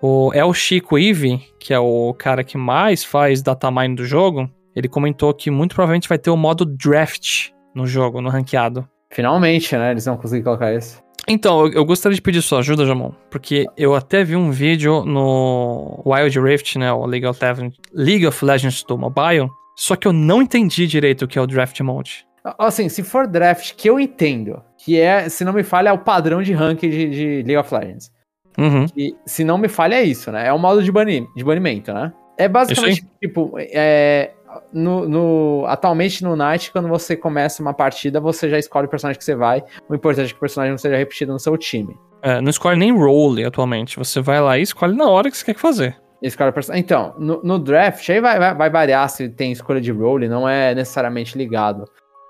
o El Chico Eve, que é o cara que mais faz datamine do jogo, ele comentou que muito provavelmente vai ter o modo draft no jogo, no ranqueado. Finalmente, né? Eles vão conseguir colocar isso. Então, eu, eu gostaria de pedir sua ajuda, Jamon, porque eu até vi um vídeo no Wild Rift, né, o League of, Legends, League of Legends do mobile, só que eu não entendi direito o que é o Draft Mode. Assim, se for draft que eu entendo, que é, se não me falha, é o padrão de ranking de, de League of Legends. Uhum. E, se não me falha, é isso, né? É o modo de, bani de banimento, né? É basicamente, tipo, é, no, no, atualmente no Night, quando você começa uma partida, você já escolhe o personagem que você vai. O importante é que o personagem não seja repetido no seu time. É, não escolhe nem role atualmente. Você vai lá e escolhe na hora que você quer fazer. Escolhe personagem. Então, no, no draft, aí vai, vai, vai, variar se tem escolha de role, não é necessariamente ligado.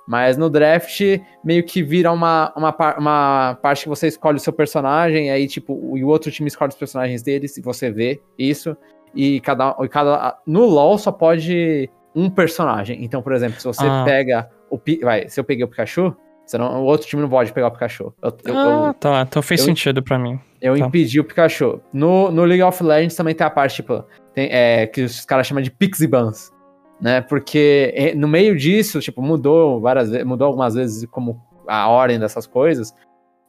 Mas no draft, meio que vira uma, uma, uma parte que você escolhe o seu personagem, aí, tipo, o, o outro time escolhe os personagens deles, e você vê isso. E cada, e cada. No LoL só pode um personagem. Então, por exemplo, se você ah. pega o. Vai, se eu peguei o Pikachu, não, o outro time não pode pegar o Pikachu. Eu, eu, ah, eu, tá. Então fez sentido para mim. Eu tá. impedi o Pikachu. No, no League of Legends também tem a parte, tipo, tem, é, que os caras chamam de Pixie Bans né? Porque é, no meio disso, tipo, mudou várias vezes, mudou algumas vezes como a ordem dessas coisas.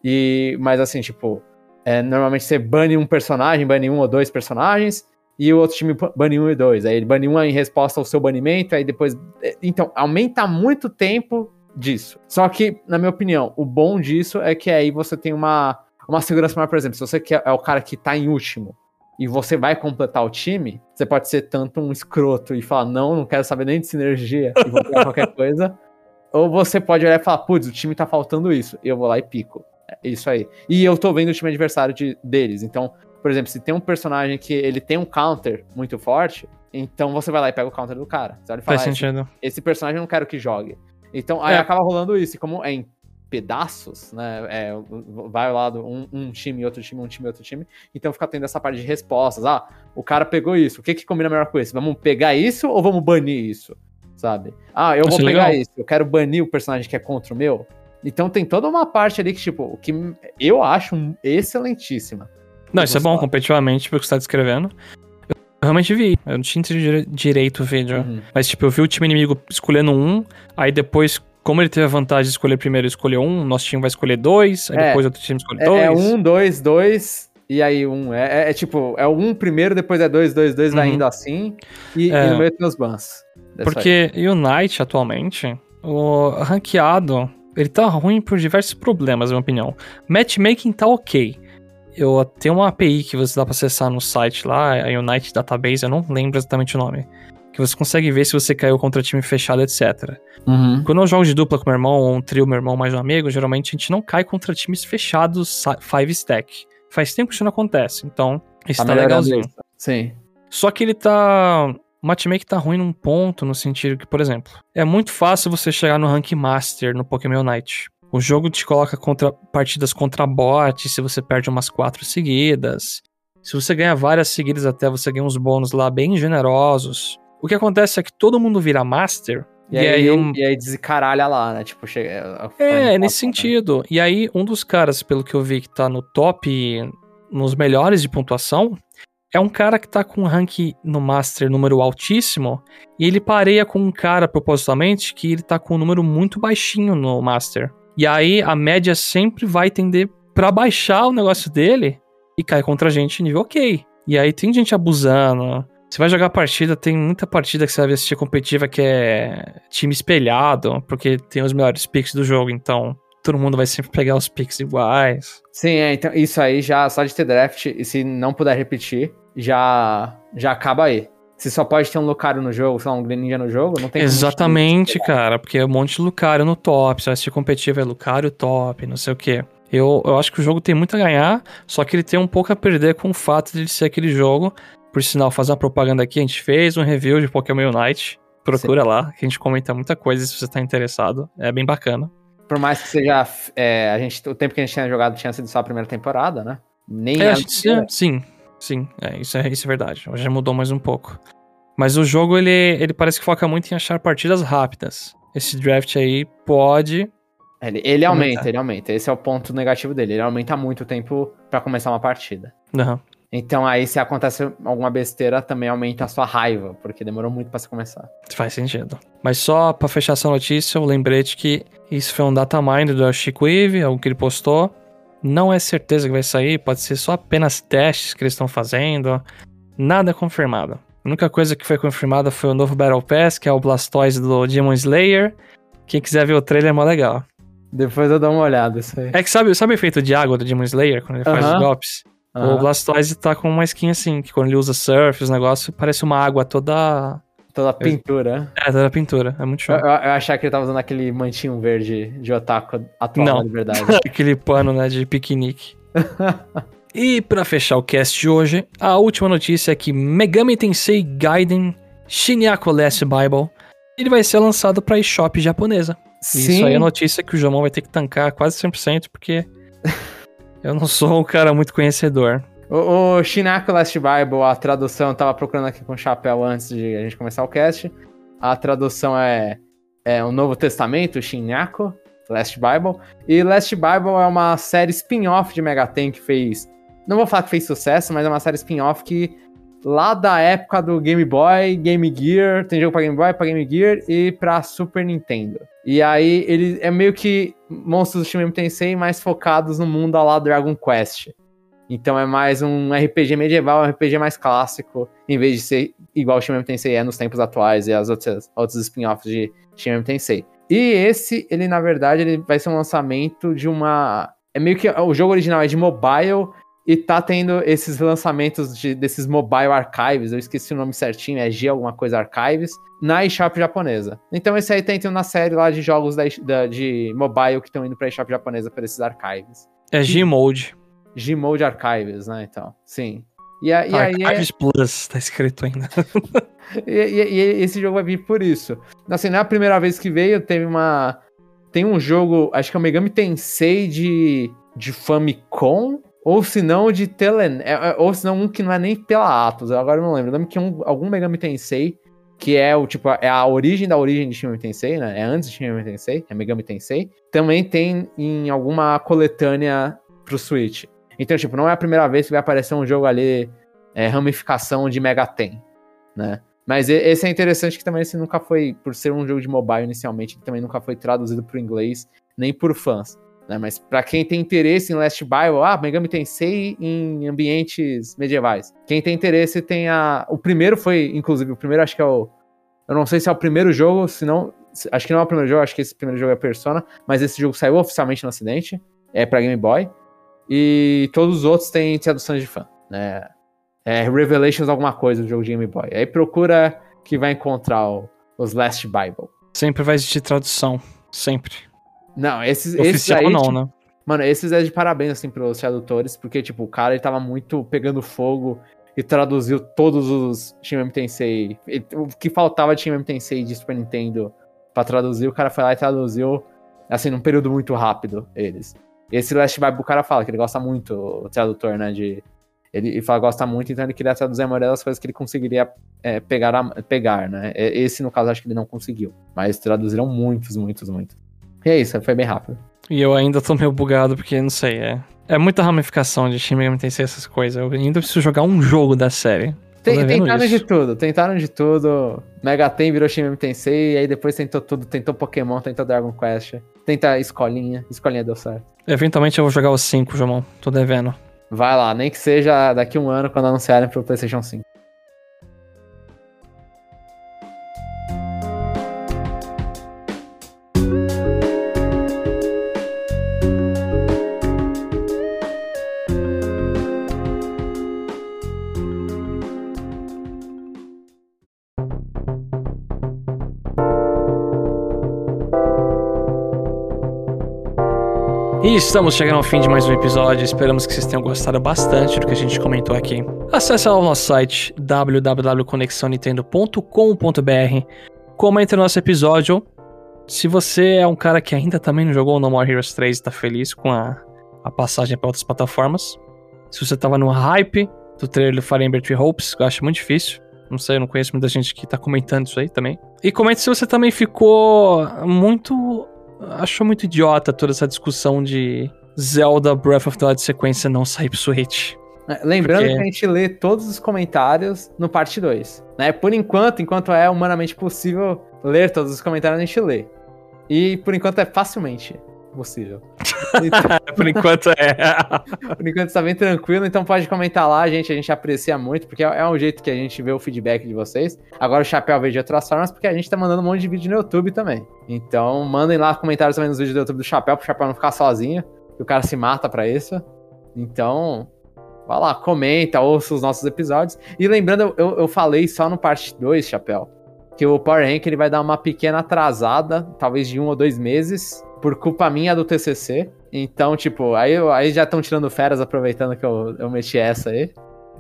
E, mas assim, tipo, é, normalmente você bane um personagem, bane um ou dois personagens, e o outro time bane um e dois. Aí ele bane um em resposta ao seu banimento, aí depois. É, então, aumenta muito o tempo disso. Só que, na minha opinião, o bom disso é que aí você tem uma, uma segurança maior, por exemplo, se você é o cara que tá em último e você vai completar o time, você pode ser tanto um escroto e falar, não, não quero saber nem de sinergia e vou pegar qualquer coisa. Ou você pode olhar e falar, putz, o time tá faltando isso. Eu vou lá e pico. É isso aí. E eu tô vendo o time adversário de, deles. Então, por exemplo, se tem um personagem que ele tem um counter muito forte, então você vai lá e pega o counter do cara. Você olha e fala, Faz sentido. Esse, esse personagem eu não quero que jogue. Então, aí é. acaba rolando isso. E como é em pedaços, né? É, vai ao lado um, um, time, outro time, um time, outro time. Então fica tendo essa parte de respostas. Ah, o cara pegou isso. O que que combina melhor com isso? Vamos pegar isso ou vamos banir isso? Sabe? Ah, eu vou pegar legal. isso. Eu quero banir o personagem que é contra o meu. Então tem toda uma parte ali que, tipo, que eu acho excelentíssima. Não, isso é bom, competitivamente, porque você tá descrevendo. Eu realmente vi. Eu não tinha entendido direito o vídeo. Uhum. Mas, tipo, eu vi o time inimigo escolhendo um, aí depois como ele teve a vantagem de escolher primeiro escolher um, nosso time vai escolher dois, aí é, depois outro time escolhe é, dois. É um, dois, dois, E aí um é, é, é tipo, é um primeiro, depois é dois, dois, dois, vai Uhum. indo assim. E, É. e no meio tem os bans. Aí. Porque Unite, atualmente, o ranqueado, ele tá ruim por diversos problemas, na minha opinião. Matchmaking tá ok. Eu tenho uma API que você dá pra acessar no site lá, a Unite Database, eu não lembro exatamente o nome. Que você consegue ver se você caiu contra time fechado, etc. Uhum. Quando eu jogo de dupla com meu irmão, ou um trio, meu irmão mais um amigo, geralmente a gente não cai contra times fechados 5 stack. Faz tempo que isso não acontece, então isso Tá tá, legalzinho. Sim. Só que ele tá. O matchmaking tá ruim num ponto, no sentido que, por exemplo, é muito fácil você chegar no rank master no Pokémon Unite. O jogo te coloca contra partidas contra bot se você perde umas quatro seguidas. Se você ganha várias seguidas até, você ganha uns bônus lá bem generosos. O que acontece é que todo mundo vira master. E, aí, um- e aí descaralha lá, né? Tipo, chega. É, nesse sentido. E aí, um dos caras, pelo que eu vi, que tá no top, nos melhores de pontuação, é um cara que tá com um rank no Master número altíssimo, e ele pareia com um cara, propositalmente, que ele tá com um número muito baixinho no Master. E aí, a média sempre vai tender pra baixar o negócio dele e cai contra a gente nível ok. E aí, tem gente abusando. Você vai jogar partida, tem muita partida que você vai assistir competitiva que é time espelhado, porque tem os melhores picks do jogo, então todo mundo vai sempre pegar os picks iguais. Sim, é, então isso aí já, só de ter draft, e se não puder repetir, já, já acaba aí. Se só pode ter um Lucario no jogo, sei lá, um Greninja no jogo, não tem como Exatamente, cara, porque é um monte de Lucario no top, você vai assistir competitivo, é Lucario top, não sei o quê. Eu, eu acho que o jogo tem muito a ganhar, só que ele tem um pouco a perder com o fato de ele ser aquele jogo. Por sinal, fazer uma propaganda aqui, a gente fez um review de Pokémon Unite. Procura lá, que a gente comenta muita coisa se você tá interessado. É bem bacana. Por mais que seja. é, a gente, o tempo que a gente tinha jogado tinha sido só a primeira temporada, né? Nem É, a gente- sim, sim, é, isso, é, isso é verdade. Hoje já mudou mais um pouco. Mas o jogo, ele, ele parece que foca muito em achar partidas rápidas. Esse draft aí pode. Ele, ele aumenta, ele aumenta. Esse é o ponto negativo dele. Ele aumenta muito o tempo pra começar uma partida. Aham. Então aí, se acontece alguma besteira, também aumenta a sua raiva, porque demorou muito pra se começar. Faz sentido. Mas só pra fechar essa notícia, eu lembrei de que isso foi um datamind do Chico Eve, algo que ele postou. Não é certeza que vai sair, pode ser só apenas testes que eles estão fazendo. Nada confirmado. A única coisa que foi confirmada foi o novo Battle Pass, que é o Blastoise do Demon Slayer. Quem quiser ver o trailer é mó legal. Depois eu dou uma olhada, isso aí. É que sabe, sabe o efeito de água do Demon Slayer, quando ele faz Aham. os golpes? O Aham. Blastoise tá com uma skin assim, que quando ele usa surf, os negócios, parece uma água toda. Toda pintura. É, toda pintura. É muito show. Eu, eu, eu achava que ele tava usando aquele mantinho verde de otaku atual Não. da liberdade. Aquele pano, né, de piquenique. e pra fechar o cast de hoje, a última notícia é que Megami Tensei Gaiden Shinyako Last Bible ele vai ser lançado pra eShop japonesa. Isso aí é notícia que o Jomon vai ter que tancar quase 100%, porque eu não sou um cara muito conhecedor. O, o Shinako Last Bible, a tradução, eu tava procurando aqui com o chapéu antes de a gente começar o cast. A tradução é, é o Novo Testamento, Shinako Last Bible. E Last Bible é uma série spin-off de Megaten que fez. Não vou falar que fez sucesso, mas é uma série spin-off que lá da época do Game Boy, Game Gear, tem jogo pra Game Boy, pra Game Gear e pra Super Nintendo. E aí ele é meio que monstros do Shin Megami Tensei mais focados no mundo lá Dragon Quest. Então é mais um RPG medieval, um RPG mais clássico, em vez de ser igual o Shin Megami Tensei é nos tempos atuais e as outras outros spin-offs de Shin Megami Tensei. E esse, ele na verdade, ele vai ser um lançamento de uma é meio que o jogo original é de mobile e tá tendo esses lançamentos de, desses mobile archives, eu esqueci o nome certinho, é G alguma coisa archives, na eShop japonesa. Então esse aí tá entrando na série lá de jogos da, da- de mobile que estão indo pra eShop japonesa por esses archives. É G-Mode. Gmode Archives, né? Então, sim. E, a- e aí é, Archives Plus, tá escrito ainda. e, e- e esse jogo vai vir por isso. Assim, não é a primeira vez que veio, teve uma. Tem um jogo, acho que é o Megami Tensei de, de Famicom, ou se não de Tele. é- é- ou se não um que não é nem pela Atos, eu agora não lembro. Eu lembro que um, algum Megami Tensei, que é o tipo, é a origem da origem de Shin Megami Tensei, né? É antes de Shin Megami Tensei, é Megami Tensei. Também tem em alguma coletânea pro Switch. Então, tipo, não é a primeira vez que vai aparecer um jogo ali, é, ramificação de Mega Ten, né? Mas esse é interessante que também esse nunca foi, por ser um jogo de mobile inicialmente, também nunca foi traduzido pro inglês, nem por fãs. Né? Mas para quem tem interesse em Last Bible, ah, Megami Tensei em ambientes medievais. Quem tem interesse tem a. O primeiro foi, inclusive, o primeiro acho que é o. Eu não sei se é o primeiro jogo, se não. Acho que não é o primeiro jogo, acho que esse primeiro jogo é Persona, mas esse jogo saiu oficialmente no Acidente, é para Game Boy. E todos os outros têm traduções de fã, né? É Revelations alguma coisa do jogo de Game Boy. Aí procura que vai encontrar o, os Last Bible. Sempre vai existir tradução, sempre. Não, esses, Oficial esses aí, não, tipo, né? Mano, esses é de parabéns, assim, pros tradutores, porque, tipo, o cara, ele tava muito pegando fogo e traduziu todos os Shin Megami Tensei. O que faltava de Shin Megami Tensei de Super Nintendo pra traduzir, o cara foi lá e traduziu, assim, num período muito rápido, eles. Esse Last Vibe, o cara fala que ele gosta muito, o tradutor, né, de... Ele, ele fala que gosta muito, então ele queria traduzir a maioria das coisas que ele conseguiria é, pegar, a- pegar, né. Esse, no caso, acho que ele não conseguiu. Mas traduziram muitos, muitos, muitos. E é isso, foi bem rápido. E eu ainda tô meio bugado porque, não sei, é. É muita ramificação de Shin Megami Tensei essas coisas. Eu ainda preciso jogar um jogo da série. Tem- tentaram isso. de tudo, tentaram de tudo. Mega Ten virou Shin Megami Tensei, e aí depois tentou tudo, tentou Pokémon, tentou Dragon Quest, tenta Escolinha, Escolinha deu certo. Eventualmente eu vou jogar os 5, Jomão. Tô devendo. Vai lá, nem que seja daqui um ano quando anunciarem pro PlayStation 5. Estamos chegando ao fim de mais um episódio. Esperamos que vocês tenham gostado bastante do que a gente comentou aqui. Acesse lá o nosso site www.conexionintendo.com.br. Comente no nosso episódio. Se você é um cara que ainda também não jogou No More Heroes 3 e tá feliz com a, a passagem para outras plataformas. Se você tava no hype do trailer do Fire Emblem Three Hopes, que eu acho muito difícil. Não sei, eu não conheço muita gente que tá comentando isso aí também. E comente se você também ficou muito achou muito idiota toda essa discussão de Zelda Breath of the Wild sequência não sair pro Switch. É, Lembrando Porque- que a gente lê todos os comentários no parte 2. Né? Por enquanto, enquanto é humanamente possível ler todos os comentários, a gente lê. E por enquanto é facilmente possível. Então, Por enquanto é. Por enquanto está bem tranquilo, então pode comentar lá, gente. A gente aprecia muito, porque é é um jeito que a gente vê o feedback de vocês. Agora o Chapéu veio de outras formas, porque a gente tá mandando um monte de vídeo no YouTube também. Então mandem lá comentários também nos vídeos do YouTube do Chapéu, pro Chapéu não ficar sozinho, que o cara se mata pra isso. Então, vai lá, comenta, ouça os nossos episódios. E lembrando, eu- eu, eu falei só no parte 2, Chapéu, que o Power Rank ele vai dar uma pequena atrasada, talvez de um ou dois meses, por culpa minha do TCC. Então, tipo, aí, aí já estão tirando férias, aproveitando que eu, eu meti essa aí.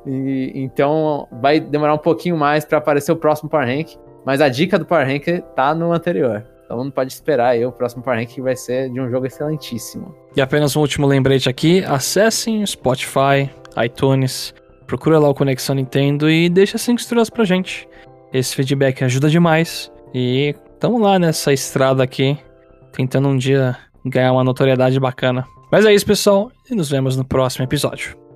E, então, vai demorar um pouquinho mais pra aparecer o próximo Power Rank. Mas a dica do Power Rank tá no anterior. Então não pode esperar aí, o próximo Power Rank vai ser de um jogo excelentíssimo. E apenas um último lembrete aqui: acessem Spotify, iTunes, procura lá o Conexão Nintendo e deixa 5 estrelas pra gente. Esse feedback ajuda demais. E tamo lá nessa estrada aqui, tentando um dia ganhar uma notoriedade bacana. Mas é isso, pessoal, e nos vemos no próximo episódio.